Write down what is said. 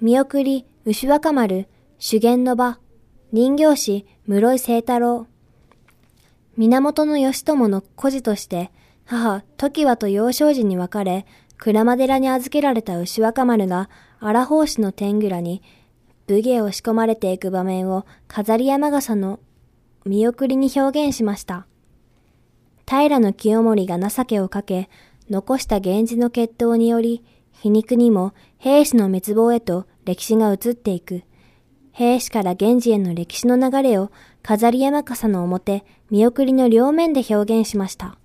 見送り、牛若丸、修験の場、人形師、室井清太郎。源義朝の孤児として、母、時はと幼少時に別れ、鞍馬寺に預けられた牛若丸が、荒法師の天狗らに、武芸を仕込まれていく場面を、飾り山笠の見送りに表現しました。平清盛が情けをかけ、残した源氏の決闘により、皮肉にも兵士の滅亡へと歴史が移っていく。兵士から源氏への歴史の流れを飾り山笠の表、見送りの両面で表現しました。